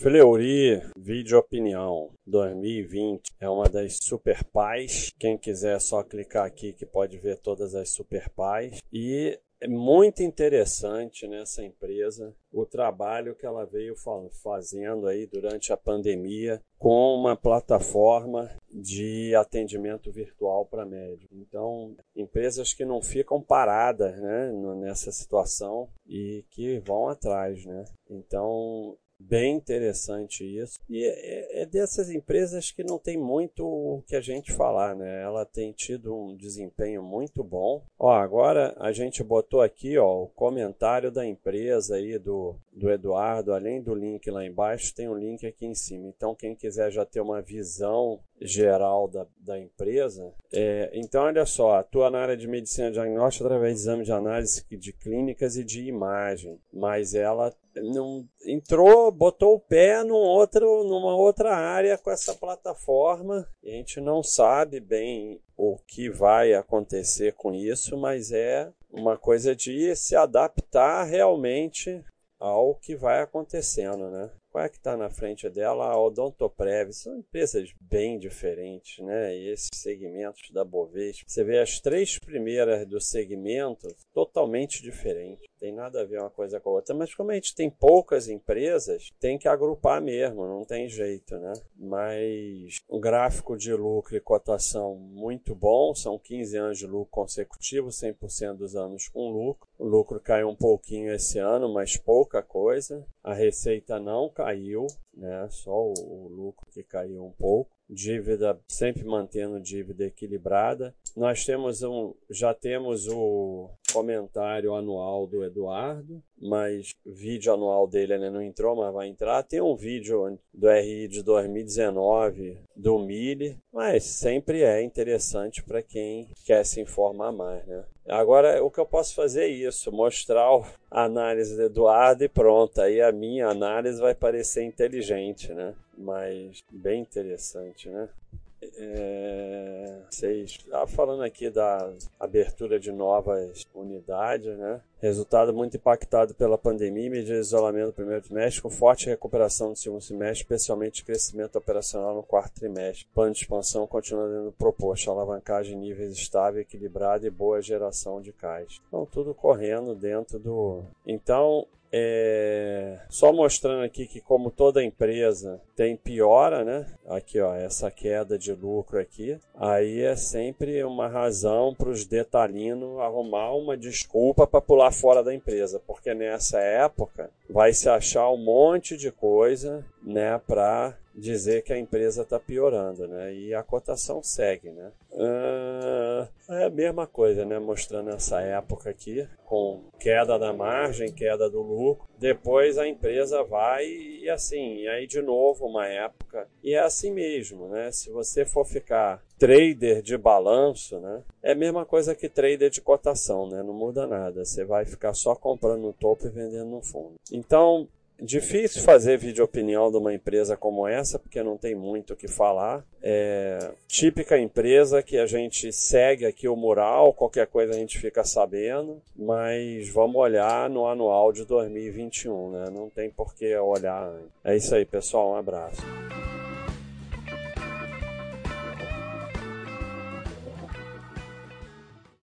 Fleury Vídeo Opinião 2020 é uma das super pais. Quem quiser é só clicar aqui que pode ver todas as super pais. E é muito interessante nessa empresa o trabalho que ela veio fazendo aí durante a pandemia com uma plataforma de atendimento virtual para médico. Então, empresas que não ficam paradas né, nessa situação e que vão atrás. Né? Então, Bem interessante isso. E é, é, dessas empresas que não tem muito o que a gente falar, né? Ela tem tido um desempenho muito bom. Ó, agora a gente botou aqui, ó, o comentário da empresa aí do, do Eduardo, além do link lá embaixo, tem um link aqui em cima. Então, quem quiser já ter uma visão geral da, da empresa. É, então, olha só, atua na área de medicina diagnóstica através de exame de análise de clínicas e de imagem, mas ela não entrou, botou o pé num outro, numa outra área com essa plataforma. A gente não sabe bem o que vai acontecer com isso, mas é uma coisa de se adaptar realmente ao que vai acontecendo, né? Qual é que está na frente dela? A Odontoprev. São empresas bem diferentes, né? E esses segmentos da Bovespa. Você vê as três primeiras do segmento totalmente diferentes. Tem nada a ver uma coisa com a outra. Mas como a gente tem poucas empresas, tem que agrupar mesmo, não tem jeito, né? Mas um gráfico de lucro e cotação muito bom. São 15 anos de lucro consecutivo, 100% dos anos com lucro. O lucro caiu um pouquinho esse ano, mas pouca coisa. A receita não caiu, né? Só o, o lucro que caiu um pouco dívida sempre mantendo dívida equilibrada. Nós temos um, já temos o comentário anual do Eduardo, mas vídeo anual dele ainda não entrou, mas vai entrar. Tem um vídeo do RI de 2019 do Mille, mas sempre é interessante para quem quer se informar mais, né? Agora, o que eu posso fazer é isso, mostrar a análise do Eduardo e pronto, aí a minha análise vai parecer inteligente, né? Mas bem interessante, né? É, vocês ah, falando aqui da abertura de novas unidades, né? Resultado muito impactado pela pandemia, medida de isolamento no primeiro trimestre, com forte recuperação no segundo semestre, especialmente crescimento operacional no quarto trimestre. Plano de expansão continua sendo proposto, alavancagem em níveis estável, equilibrado e boa geração de caixa. Então, tudo correndo dentro do. Então, é, só mostrando aqui que como toda empresa tem piora, né? Aqui ó, essa queda de lucro aqui, aí é sempre uma razão para os detalhinos arrumar uma desculpa para pular fora da empresa, porque nessa época vai se achar um monte de coisa, né, para dizer que a empresa está piorando, né? E a cotação segue, né? Uh, é a mesma coisa, né? Mostrando essa época aqui, com queda da margem, queda do lucro. Depois a empresa vai e assim, e aí de novo uma época. E é assim mesmo, né? Se você for ficar trader de balanço, né? É a mesma coisa que trader de cotação, né? Não muda nada. Você vai ficar só comprando no topo e vendendo no fundo. Então, Difícil fazer vídeo opinião de uma empresa como essa, porque não tem muito o que falar. É típica empresa que a gente segue aqui o mural, qualquer coisa a gente fica sabendo, mas vamos olhar no anual de 2021, né? Não tem por que olhar. É isso aí, pessoal. Um abraço.